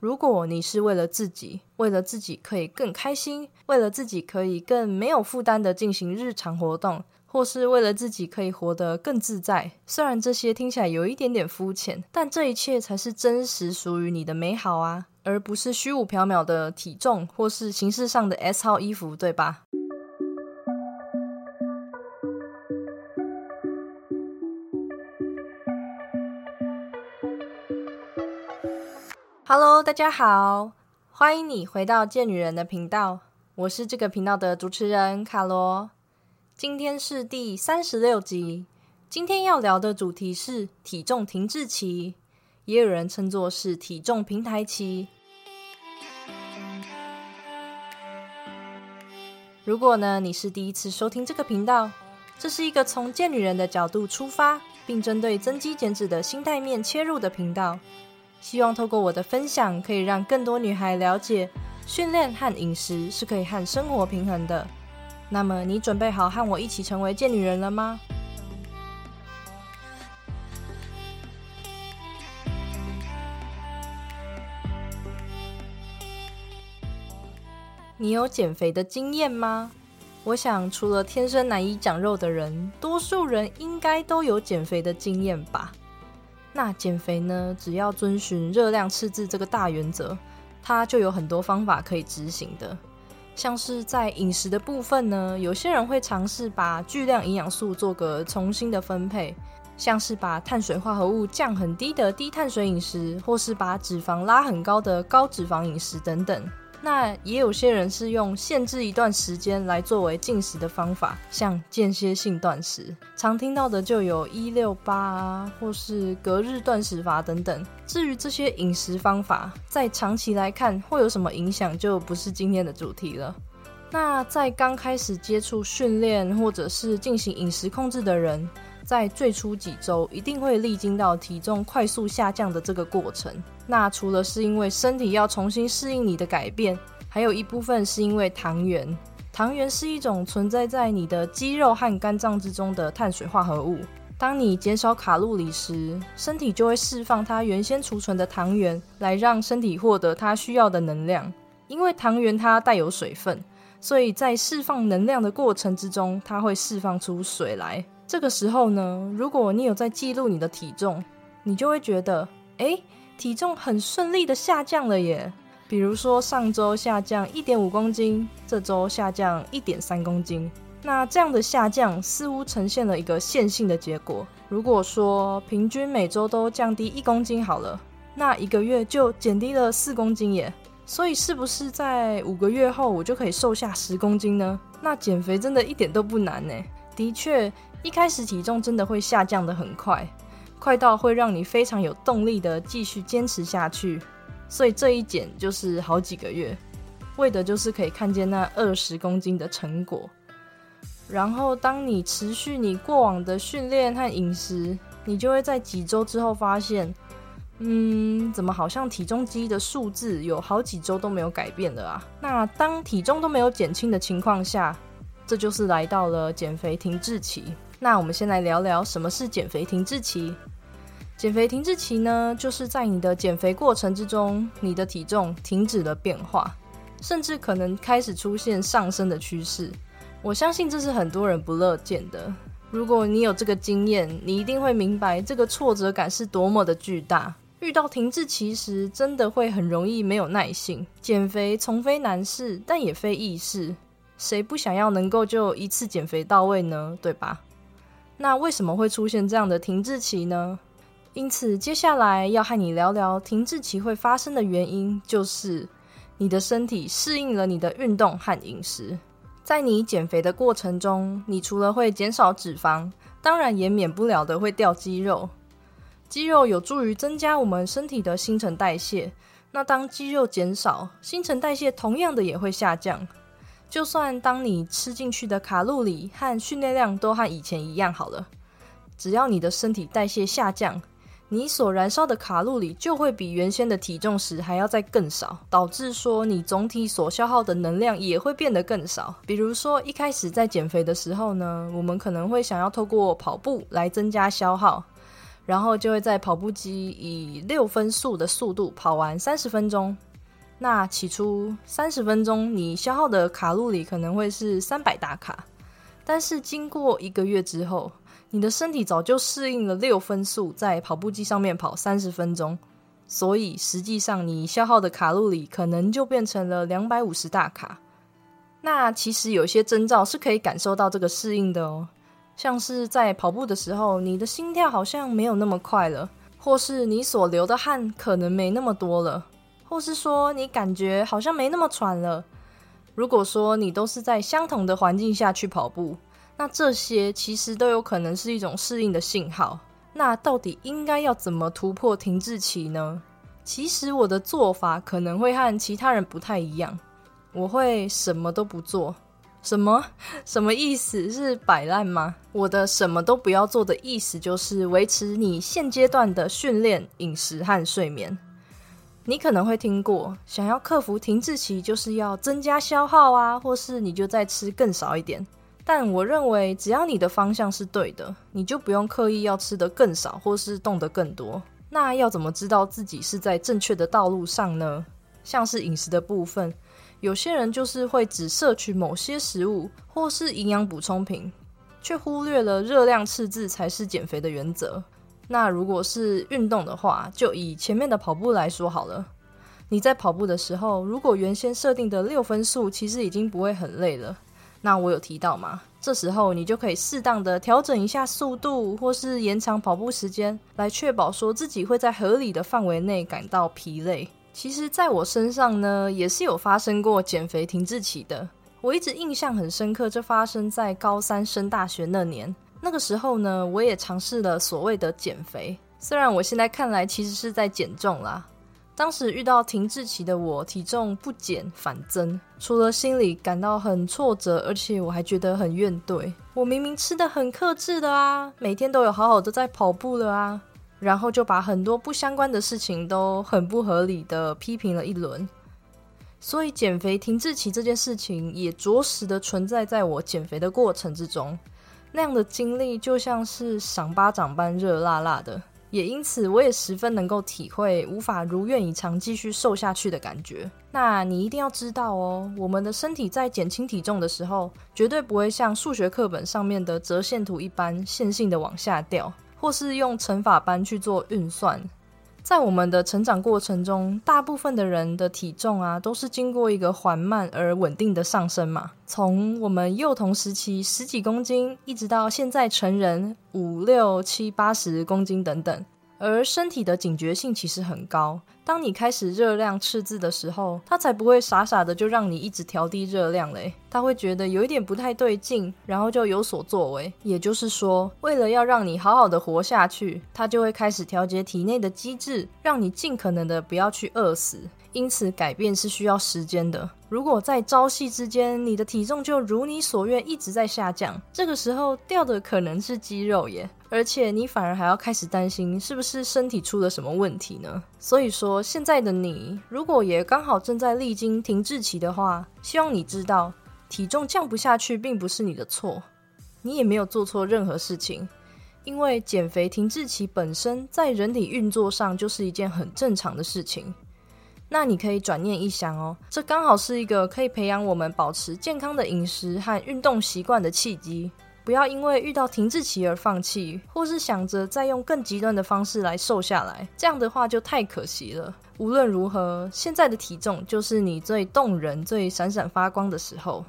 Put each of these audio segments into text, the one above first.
如果你是为了自己，为了自己可以更开心，为了自己可以更没有负担的进行日常活动，或是为了自己可以活得更自在，虽然这些听起来有一点点肤浅，但这一切才是真实属于你的美好啊，而不是虚无缥缈的体重或是形式上的 S 号衣服，对吧？？Hello，大家好，欢迎你回到贱女人的频道，我是这个频道的主持人卡罗。今天是第三十六集，今天要聊的主题是体重停滞期，也有人称作是体重平台期。如果呢你是第一次收听这个频道，这是一个从贱女人的角度出发，并针对增肌减脂的心态面切入的频道。希望透过我的分享，可以让更多女孩了解，训练和饮食是可以和生活平衡的。那么，你准备好和我一起成为贱女人了吗？你有减肥的经验吗？我想，除了天生难以长肉的人，多数人应该都有减肥的经验吧。那减肥呢？只要遵循热量赤字这个大原则，它就有很多方法可以执行的。像是在饮食的部分呢，有些人会尝试把巨量营养素做个重新的分配，像是把碳水化合物降很低的低碳水饮食，或是把脂肪拉很高的高脂肪饮食等等。那也有些人是用限制一段时间来作为进食的方法，像间歇性断食，常听到的就有一六八啊，或是隔日断食法等等。至于这些饮食方法在长期来看会有什么影响，就不是今天的主题了。那在刚开始接触训练或者是进行饮食控制的人。在最初几周，一定会历经到体重快速下降的这个过程。那除了是因为身体要重新适应你的改变，还有一部分是因为糖原。糖原是一种存在在你的肌肉和肝脏之中的碳水化合物。当你减少卡路里时，身体就会释放它原先储存的糖原，来让身体获得它需要的能量。因为糖原它带有水分，所以在释放能量的过程之中，它会释放出水来。这个时候呢，如果你有在记录你的体重，你就会觉得，哎，体重很顺利的下降了耶。比如说上周下降一点五公斤，这周下降一点三公斤，那这样的下降似乎呈现了一个线性的结果。如果说平均每周都降低一公斤好了，那一个月就减低了四公斤耶。所以是不是在五个月后我就可以瘦下十公斤呢？那减肥真的一点都不难呢。的确。一开始体重真的会下降的很快，快到会让你非常有动力的继续坚持下去。所以这一减就是好几个月，为的就是可以看见那二十公斤的成果。然后当你持续你过往的训练和饮食，你就会在几周之后发现，嗯，怎么好像体重机的数字有好几周都没有改变了啊？那当体重都没有减轻的情况下，这就是来到了减肥停滞期。那我们先来聊聊什么是减肥停滞期。减肥停滞期呢，就是在你的减肥过程之中，你的体重停止了变化，甚至可能开始出现上升的趋势。我相信这是很多人不乐见的。如果你有这个经验，你一定会明白这个挫折感是多么的巨大。遇到停滞期时，真的会很容易没有耐性。减肥从非难事，但也非易事。谁不想要能够就一次减肥到位呢？对吧？那为什么会出现这样的停滞期呢？因此，接下来要和你聊聊停滞期会发生的原因，就是你的身体适应了你的运动和饮食。在你减肥的过程中，你除了会减少脂肪，当然也免不了的会掉肌肉。肌肉有助于增加我们身体的新陈代谢。那当肌肉减少，新陈代谢同样的也会下降。就算当你吃进去的卡路里和训练量都和以前一样好了，只要你的身体代谢下降，你所燃烧的卡路里就会比原先的体重时还要再更少，导致说你总体所消耗的能量也会变得更少。比如说一开始在减肥的时候呢，我们可能会想要透过跑步来增加消耗，然后就会在跑步机以六分速的速度跑完三十分钟。那起初三十分钟你消耗的卡路里可能会是三百大卡，但是经过一个月之后，你的身体早就适应了六分速在跑步机上面跑三十分钟，所以实际上你消耗的卡路里可能就变成了两百五十大卡。那其实有些征兆是可以感受到这个适应的哦，像是在跑步的时候，你的心跳好像没有那么快了，或是你所流的汗可能没那么多了。或是说你感觉好像没那么喘了。如果说你都是在相同的环境下去跑步，那这些其实都有可能是一种适应的信号。那到底应该要怎么突破停滞期呢？其实我的做法可能会和其他人不太一样，我会什么都不做。什么？什么意思？是摆烂吗？我的什么都不要做的意思就是维持你现阶段的训练、饮食和睡眠。你可能会听过，想要克服停滞期，就是要增加消耗啊，或是你就再吃更少一点。但我认为，只要你的方向是对的，你就不用刻意要吃得更少，或是动得更多。那要怎么知道自己是在正确的道路上呢？像是饮食的部分，有些人就是会只摄取某些食物或是营养补充品，却忽略了热量赤字才是减肥的原则。那如果是运动的话，就以前面的跑步来说好了。你在跑步的时候，如果原先设定的六分速其实已经不会很累了，那我有提到吗？这时候你就可以适当的调整一下速度，或是延长跑步时间，来确保说自己会在合理的范围内感到疲累。其实，在我身上呢，也是有发生过减肥停滞期的。我一直印象很深刻，这发生在高三升大学那年。那个时候呢，我也尝试了所谓的减肥，虽然我现在看来其实是在减重啦。当时遇到停滞期的我，体重不减反增，除了心里感到很挫折，而且我还觉得很怨怼。我明明吃的很克制的啊，每天都有好好的在跑步了啊，然后就把很多不相关的事情都很不合理的批评了一轮。所以减肥停滞期这件事情，也着实的存在在我减肥的过程之中。那样的经历就像是赏巴掌般热辣辣的，也因此我也十分能够体会无法如愿以偿继续瘦下去的感觉。那你一定要知道哦，我们的身体在减轻体重的时候，绝对不会像数学课本上面的折线图一般线性的往下掉，或是用乘法班去做运算。在我们的成长过程中，大部分的人的体重啊，都是经过一个缓慢而稳定的上升嘛。从我们幼童时期十几公斤，一直到现在成人五六七八十公斤等等。而身体的警觉性其实很高，当你开始热量赤字的时候，它才不会傻傻的就让你一直调低热量嘞。它会觉得有一点不太对劲，然后就有所作为。也就是说，为了要让你好好的活下去，它就会开始调节体内的机制，让你尽可能的不要去饿死。因此，改变是需要时间的。如果在朝夕之间，你的体重就如你所愿一直在下降，这个时候掉的可能是肌肉耶，而且你反而还要开始担心是不是身体出了什么问题呢？所以说，现在的你如果也刚好正在历经停滞期的话，希望你知道，体重降不下去并不是你的错，你也没有做错任何事情，因为减肥停滞期本身在人体运作上就是一件很正常的事情。那你可以转念一想哦，这刚好是一个可以培养我们保持健康的饮食和运动习惯的契机。不要因为遇到停滞期而放弃，或是想着再用更极端的方式来瘦下来，这样的话就太可惜了。无论如何，现在的体重就是你最动人、最闪闪发光的时候。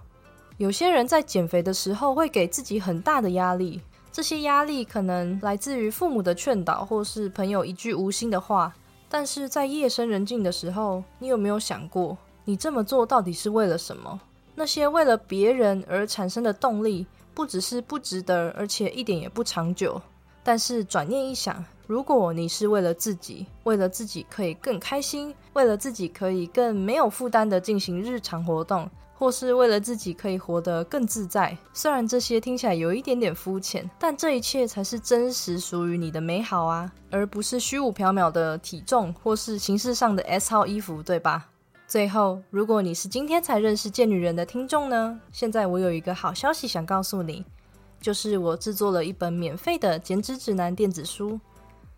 有些人在减肥的时候会给自己很大的压力，这些压力可能来自于父母的劝导，或是朋友一句无心的话。但是在夜深人静的时候，你有没有想过，你这么做到底是为了什么？那些为了别人而产生的动力，不只是不值得，而且一点也不长久。但是转念一想，如果你是为了自己，为了自己可以更开心，为了自己可以更没有负担的进行日常活动。或是为了自己可以活得更自在，虽然这些听起来有一点点肤浅，但这一切才是真实属于你的美好啊，而不是虚无缥缈的体重或是形式上的 S 号衣服，对吧？最后，如果你是今天才认识贱女人的听众呢，现在我有一个好消息想告诉你，就是我制作了一本免费的减脂指南电子书。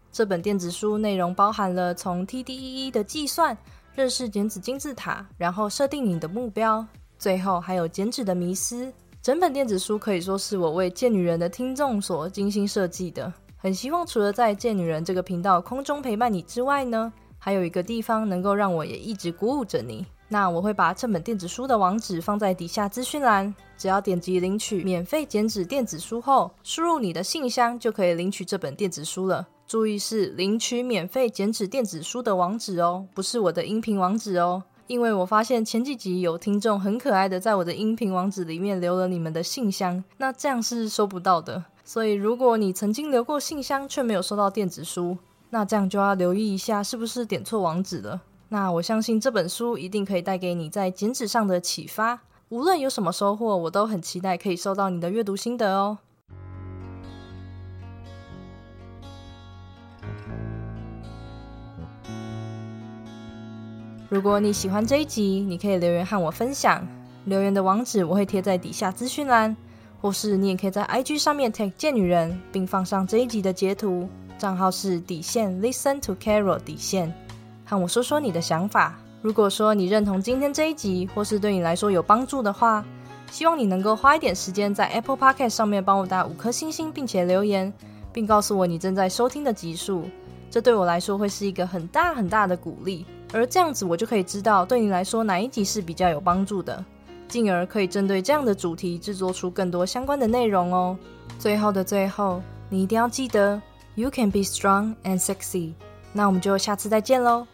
这本电子书内容包含了从 TDEE 的计算、认识减脂金字塔，然后设定你的目标，最后还有减脂的迷思。整本电子书可以说是我为贱女人的听众所精心设计的。很希望除了在贱女人这个频道空中陪伴你之外呢，还有一个地方能够让我也一直鼓舞着你。那我会把这本电子书的网址放在底下资讯栏，只要点击领取免费剪纸电子书后，输入你的信箱就可以领取这本电子书了。注意是领取免费剪纸电子书的网址哦，不是我的音频网址哦。因为我发现前几集有听众很可爱的在我的音频网址里面留了你们的信箱，那这样是收不到的。所以如果你曾经留过信箱却没有收到电子书，那这样就要留意一下是不是点错网址了。那我相信这本书一定可以带给你在剪纸上的启发。无论有什么收获，我都很期待可以收到你的阅读心得哦。如果你喜欢这一集，你可以留言和我分享。留言的网址我会贴在底下资讯栏，或是你也可以在 IG 上面 tag 贱女人，并放上这一集的截图。账号是底线 Listen to Carol 底线。和我说说你的想法。如果说你认同今天这一集，或是对你来说有帮助的话，希望你能够花一点时间在 Apple Podcast 上面帮我打五颗星星，并且留言，并告诉我你正在收听的集数。这对我来说会是一个很大很大的鼓励，而这样子我就可以知道对你来说哪一集是比较有帮助的，进而可以针对这样的主题制作出更多相关的内容哦。最后的最后，你一定要记得 ，You can be strong and sexy。那我们就下次再见喽。